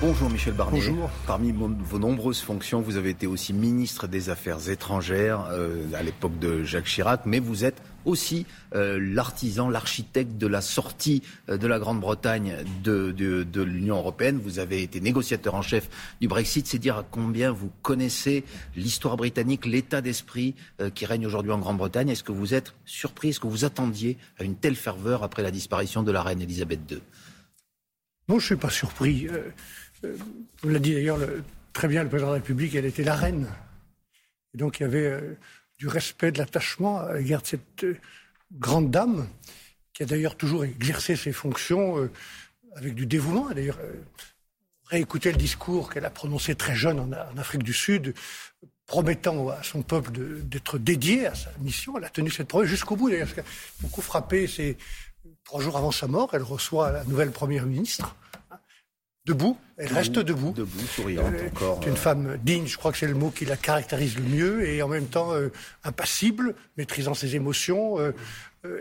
Bonjour Michel Barnier. Bonjour. Parmi vos nombreuses fonctions, vous avez été aussi ministre des Affaires étrangères euh, à l'époque de Jacques Chirac, mais vous êtes aussi euh, l'artisan, l'architecte de la sortie euh, de la Grande-Bretagne de, de l'Union européenne. Vous avez été négociateur en chef du Brexit. C'est dire à combien vous connaissez l'histoire britannique, l'état d'esprit qui règne aujourd'hui en Grande-Bretagne. Est-ce que vous êtes surpris, est-ce que vous attendiez à une telle ferveur après la disparition de la reine Elisabeth II Non, je ne suis pas surpris. Euh, vous l'a dit d'ailleurs très bien le président de la République, elle était la reine. Et donc il y avait euh, du respect, de l'attachement à l'égard de cette euh, grande dame, qui a d'ailleurs toujours exercé ses fonctions avec du dévouement. D'ailleurs, réécouter le discours qu'elle a prononcé très jeune en, Afrique du Sud, promettant à son peuple d'être dédié à sa mission. Elle a tenu cette promesse jusqu'au bout. D'ailleurs, ce qui a beaucoup frappé, c'est trois jours avant sa mort, elle reçoit la nouvelle première ministre debout. Elle reste debout. Debout, souriante euh, encore. C'est une euh. femme digne, je crois que c'est le mot qui la caractérise le mieux, et en même temps euh, impassible, maîtrisant ses émotions, euh,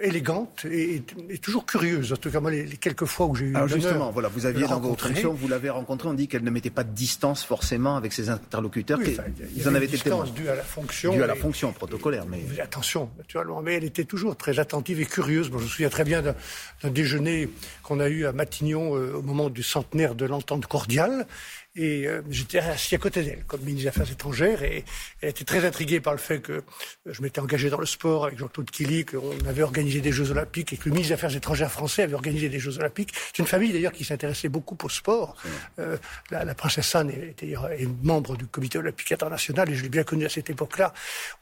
élégante et, toujours curieuse. En tout cas, moi, les, quelques fois où j'ai eu. Alors justement, voilà, vous aviez dans vos vous l'avez rencontrée, on dit qu'elle ne mettait pas de distance forcément avec ses interlocuteurs. Oui, Ils en avaient été distance due à la fonction. Due à la fonction protocolaire, mais. Attention, naturellement, mais elle était toujours très attentive et curieuse. Bon, je me souviens très bien d'un déjeuner qu'on a eu à Matignon euh, au moment du centenaire de l'entente cordiale. Et euh, j'étais assis à côté d'elle comme ministre des Affaires étrangères. Et elle était très intriguée par le fait que je m'étais engagé dans le sport avec Jean-Claude Killy, qu'on avait organisé des Jeux Olympiques et que le ministre des Affaires étrangères français avait organisé des Jeux Olympiques. C'est une famille d'ailleurs qui s'intéressait beaucoup au sport. Euh, la, princesse Anne est membre du Comité olympique international et je l'ai bien connue à cette époque-là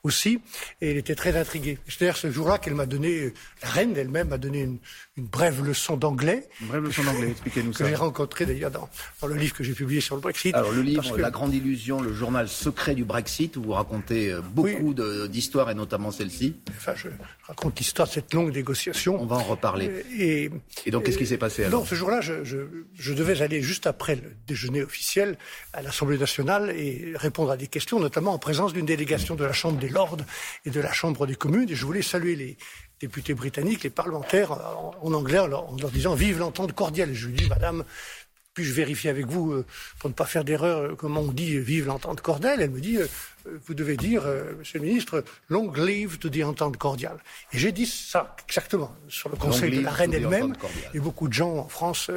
aussi. Et elle était très intriguée. C'est d'ailleurs ce jour-là qu'elle m'a donné, la reine elle-même m'a donné une, une, brève leçon d'anglais. Une brève leçon d'anglais, expliquez-nous ça. Que j'ai rencontré d'ailleurs dans, dans le livre que j'ai publié sur le Brexit. Alors le livre, La Grande Illusion, le journal secret du Brexit, où vous racontez euh, beaucoup d'histoires et notamment celle-ci. Enfin, je raconte l'histoire de cette longue négociation. On va en reparler. Et, et donc, qu'est-ce qui s'est passé alors Non, ce jour-là, je, je, je, devais aller juste après le déjeuner officiel à l'Assemblée nationale et répondre à des questions, notamment en présence d'une délégation de la Chambre des Lords et de la Chambre des communes. Et je voulais saluer les députés britanniques, les parlementaires, en, anglais, en leur, en leur disant Vive l'entente cordiale. Et je lui dis, Madame, puis-je vérifier avec vous, euh, pour ne pas faire d'erreur, euh, comment on dit euh, vive l'entente cordiale Elle me dit, vous devez dire, Monsieur le ministre, long live to the entente cordiale. Et j'ai dit ça exactement sur le conseil de la reine elle-même. Et beaucoup de gens en France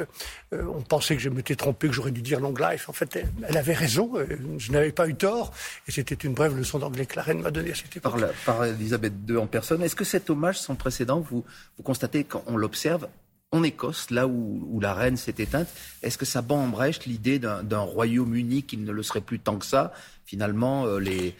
ont pensé que je m'étais trompé, que j'aurais dû dire long life. En fait, elle, avait raison. je n'avais pas eu tort. Et c'était une brève leçon d'anglais que la reine m'a donnée à cette époque. Par, par Elisabeth II en personne. Est-ce que cet hommage sans précédent, vous, vous constatez qu'on l'observe en Écosse, là où, la reine s'est éteinte, est-ce que ça bat en brèche l'idée d'un Royaume-Uni qui ne le serait plus tant que ça? Finalement, euh, les,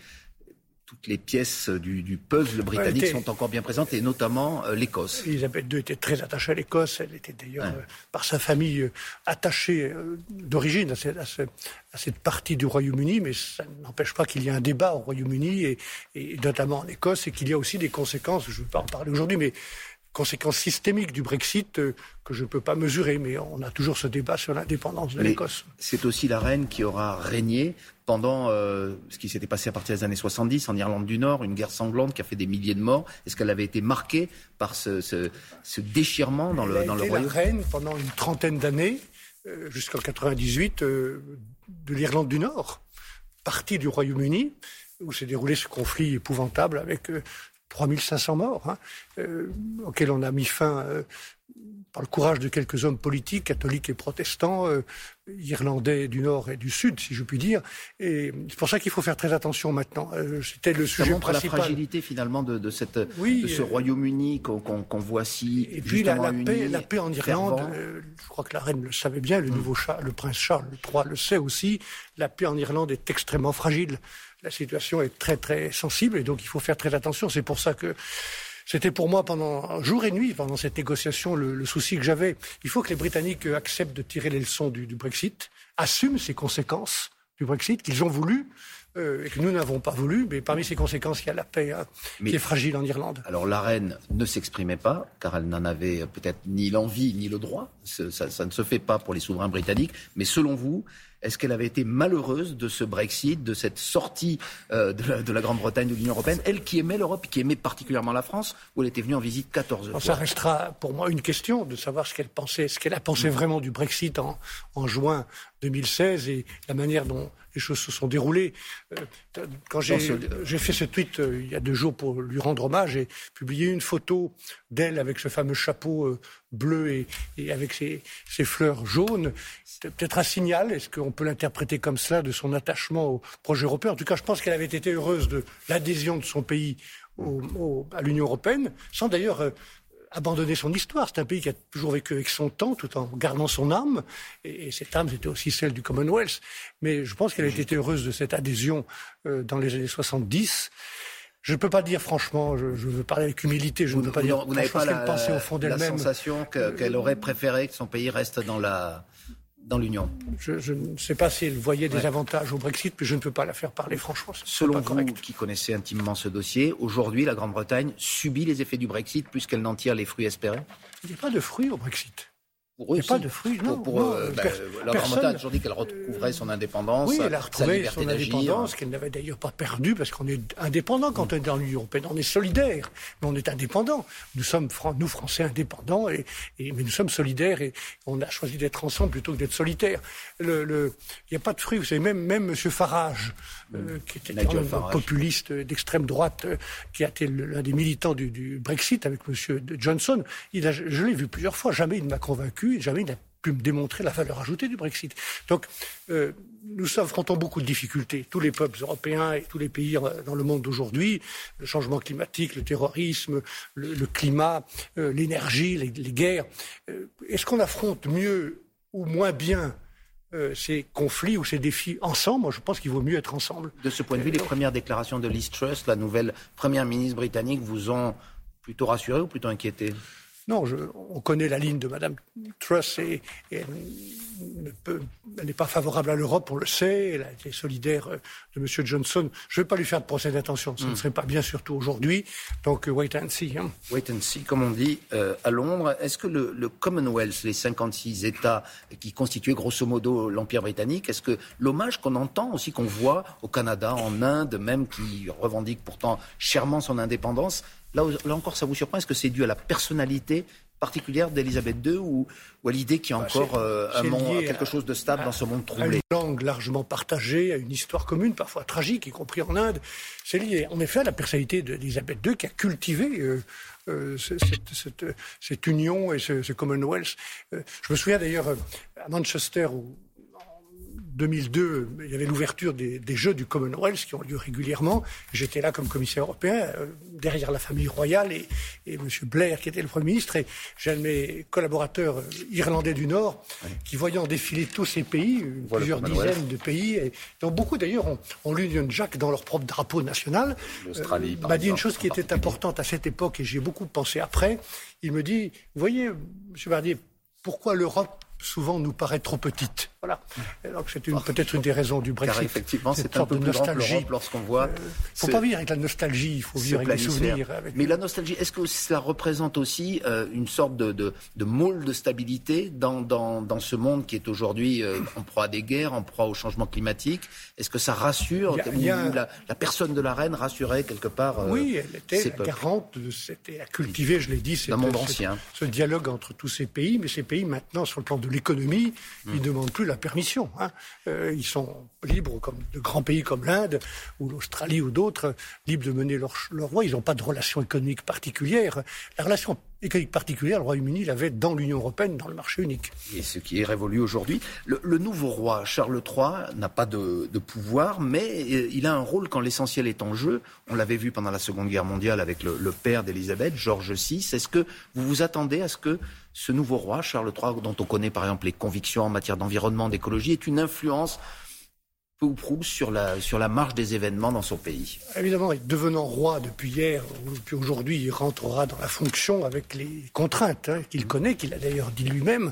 toutes les pièces du, puzzle britannique sont encore bien présentes, et notamment euh, l'Écosse. Elisabeth II était très attachée à l'Écosse. Elle était d'ailleurs, euh, par sa famille, attachée d'origine à, cette partie du Royaume-Uni, mais ça n'empêche pas qu'il y ait un débat au Royaume-Uni, et, et, notamment en Écosse, et qu'il y a aussi des conséquences, je ne vais pas en parler aujourd'hui, mais conséquences systémiques du Brexit euh, que je ne peux pas mesurer, mais on a toujours ce débat sur l'indépendance de l'Écosse. C'est aussi la reine qui aura régné pendant euh, ce qui s'était passé à partir des années 70 en Irlande du Nord, une guerre sanglante qui a fait des milliers de morts. Est-ce qu'elle avait été marquée par ce, déchirement dans le, dans le royaume la reine pendant une trentaine d'années, euh, jusqu'en 98, de l'Irlande du Nord, partie du Royaume-Uni, où s'est déroulé ce conflit épouvantable avec 3500 morts, hein, euh, auxquels on a mis fin euh, par le courage de quelques hommes politiques, catholiques et protestants, euh, irlandais du Nord et du Sud, si je puis dire. Et c'est pour ça qu'il faut faire très attention maintenant. C'était le sujet montre la fragilité finalement de, cette, de ce Royaume-Uni qu'on voit si Et puis la, paix, la paix en Irlande, je crois que la reine le savait bien, le mm. nouveau le prince Charles III le sait aussi, la paix en Irlande est extrêmement fragile la situation est très très sensible et donc il faut faire très attention. C'est pour ça que c'était pour moi pendant jour et nuit, pendant cette négociation, le, souci que j'avais. Il faut que les Britanniques acceptent de tirer les leçons du, Brexit, assument ces conséquences du Brexit qu'ils ont voulu. Euh, et que nous n'avons pas voulu, mais parmi ces conséquences, il y a la paix hein, qui est fragile en Irlande. Alors la reine ne s'exprimait pas, car elle n'en avait peut-être ni l'envie ni le droit. Ça, ça, ne se fait pas pour les souverains britanniques. Mais selon vous, Est-ce qu'elle avait été malheureuse de ce Brexit, de cette sortie euh, de, la, Grande-Bretagne de l'Union européenne Elle qui aimait l'Europe, qui aimait particulièrement la France, ou elle était venue en visite 14 fois Ça restera pour moi une question de savoir ce qu'elle pensait, ce qu'elle a pensé vraiment du Brexit en, en juin 2016 et la manière dont les choses se sont déroulées. Euh, quand j'ai fait ce tweet euh, il y a deux jours pour lui rendre hommage, j'ai publié une photo d'elle avec ce fameux chapeau euh, bleu et, avec ses, fleurs jaunes. C'est peut-être un signal, est-ce qu'on peut l'interpréter comme cela, de son attachement au projet européen? En tout cas, je pense qu'elle avait été heureuse de l'adhésion de son pays à l'Union européenne, sans d'ailleurs abandonner son histoire. C'est un pays qui a toujours vécu avec son temps, tout en gardant son âme. Et, cette âme, c'était aussi celle du Commonwealth. Mais je pense qu'elle a été heureuse de cette adhésion euh, dans les années 70. Je ne peux pas dire franchement, je, veux parler avec humilité, je ne peux pas dire vous n'avez pas la, au fond d'elle-même. La sensation qu'elle aurait préféré que son pays reste dans la dans l'Union je, ne sais pas si elle voyait des avantages au Brexit, mais je ne peux pas la faire parler franchement. Selon vous, qui connaissez intimement ce dossier, aujourd'hui, la Grande-Bretagne subit les effets du Brexit puisqu'elle n'en tire les fruits espérés? Il n'y a pas de fruits au Brexit. Pour eux, pas de fruits, non. Pour, euh, bah, a toujours dit qu'elle retrouverait son indépendance. Oui, elle a retrouvé son indépendance, qu'elle n'avait d'ailleurs pas perdue, parce qu'on est indépendant quand on est dans l'Union européenne. On est solidaire, mais on est indépendant. Nous sommes, nous, Français, indépendants, et, mais nous sommes solidaires, et on a choisi d'être ensemble plutôt que d'être solitaires. Il n'y a pas de fruits. Vous savez, même, même M. Farage, euh, mm. qui était un populiste d'extrême droite, euh, qui a été l'un des militants du, Brexit avec M. Johnson, il a, je l'ai vu plusieurs fois, jamais il ne m'a convaincu jamais il n'a pu me démontrer la valeur ajoutée du Brexit. Donc, euh, nous affrontons beaucoup de difficultés, tous les peuples européens et tous les pays dans le monde d'aujourd'hui, le changement climatique, le terrorisme, le, climat, euh, l'énergie, les, guerres. Euh, est-ce qu'on affronte mieux ou moins bien ces conflits ou ces défis ensemble? Moi, je pense qu'il vaut mieux être ensemble. De ce point de vue, les premières déclarations de Liz Truss, la nouvelle première ministre britannique, vous ont plutôt rassuré ou plutôt inquiété? Non, on connaît la ligne de Mme Truss et, elle n'est pas favorable à l'Europe, on le sait. Elle a été solidaire euh, de M. Johnson. Je ne vais pas lui faire de procès d'intention. Ce ne hmm. serait pas bien, surtout aujourd'hui. Donc, euh, wait and see. Hein. Wait and see, comme on dit euh, à Londres. Est-ce que le, le, Commonwealth, les 56 États qui constituaient grosso modo l'Empire britannique, est-ce que l'hommage qu'on entend aussi, qu'on voit au Canada, en Inde, même qui revendique pourtant chèrement son indépendance, Là, encore, ça vous surprend Est-ce que c'est dû à la personnalité particulière d'Elisabeth II ou, à l'idée qu'il y a bah, encore euh, un quelque chose de stable dans ce monde troublé? une langue largement partagée, à une histoire commune, parfois tragique, y compris en Inde. C'est lié en effet à la personnalité d'Elisabeth II qui a cultivé euh, euh, cette, union et ce, Commonwealth. je me souviens d'ailleurs à Manchester où 2002, il y avait l'ouverture des, Jeux du Commonwealth qui ont lieu régulièrement. J'étais là comme commissaire européen, euh, derrière la famille royale et, et M. Blair qui était le Premier ministre. Et j'ai un de mes collaborateurs euh, irlandais du Nord qui, voyant défiler tous ces pays, plusieurs dizaines de pays, et, dont beaucoup d'ailleurs ont, l'Union Jack dans leur propre drapeau national, euh, m'a dit une chose qui était importante à cette époque et j'ai beaucoup pensé après. Il me dit, vous voyez, M. Bardier, pourquoi l'Europe souvent nous paraît trop petite? Voilà. Alors c'est peut-être une des raisons du Brexit. Car effectivement, c'est un peu de nostalgie lorsqu'on voit. Il euh, faut pas vivre avec la nostalgie, il faut vivre avec des souvenirs. Mais la nostalgie, est-ce que cela représente aussi euh, une sorte de, de, de, moule de stabilité dans, dans, dans ce monde qui est aujourd'hui euh, en proie à des guerres, en proie au changement climatique? Est-ce que ça rassure la, personne de la reine rassurait quelque part Oui, elle était la garante, c'était à cultiver, je l'ai dit, c'est monde ancien. Ce dialogue entre tous ces pays, mais ces pays maintenant sur le plan de l'économie, ils ne hmm. demandent plus la permission. Hein. Euh, ils sont libres, comme de grands pays comme l'Inde ou l'Australie ou d'autres, libres de mener leur, leur. Ils n'ont pas de relation économique particulière. La relation économique particulière, le Royaume-Uni l'avait dans l'Union européenne, dans le marché unique. Et ce qui est révolu aujourd'hui. Le, nouveau roi, Charles III, n'a pas de, pouvoir, mais euh, il a un rôle quand l'essentiel est en jeu. On l'avait vu pendant la Seconde Guerre mondiale avec le, père d'Élisabeth, George VI. Est-ce que vous vous attendez à ce que ce nouveau roi, Charles III, dont on connaît par exemple les convictions en matière d'environnement, d'écologie, est une influence peu ou prou sur la, sur la marche des événements dans son pays. Évidemment, devenant roi depuis hier, depuis aujourd'hui, il rentrera dans la fonction avec les contraintes hein, qu'il connaît, qu'il a d'ailleurs dit lui-même.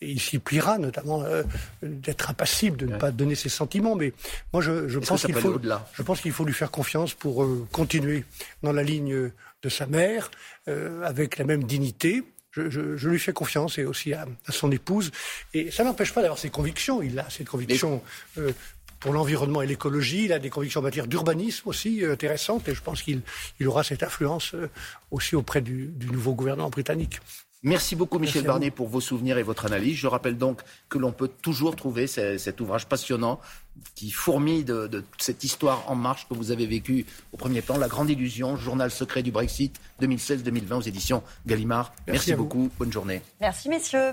Et il s'y pliera, notamment euh, d'être impassible, de ne pas donner ses sentiments. Mais moi, je, je pense qu'il faut, je pense qu'il faut lui faire confiance pour euh, continuer dans la ligne de sa mère, euh, avec la même dignité, je, lui fais confiance et aussi à, son épouse. Et ça n'empêche pas d'avoir ses convictions. Il a ses convictions pour l'environnement et l'écologie. Il a des convictions en matière d'urbanisme aussi euh, intéressantes. Et je pense qu'il aura cette influence euh, aussi auprès du, nouveau gouvernement britannique. Merci beaucoup Michel Barnier pour vos souvenirs et votre analyse. Je rappelle donc que l'on peut toujours trouver cet ouvrage passionnant qui fourmille de, cette histoire en marche que vous avez vécue au premier plan, La Grande Illusion, journal secret du Brexit 2016-2020 aux éditions Gallimard. Merci beaucoup, bonne journée. Merci messieurs.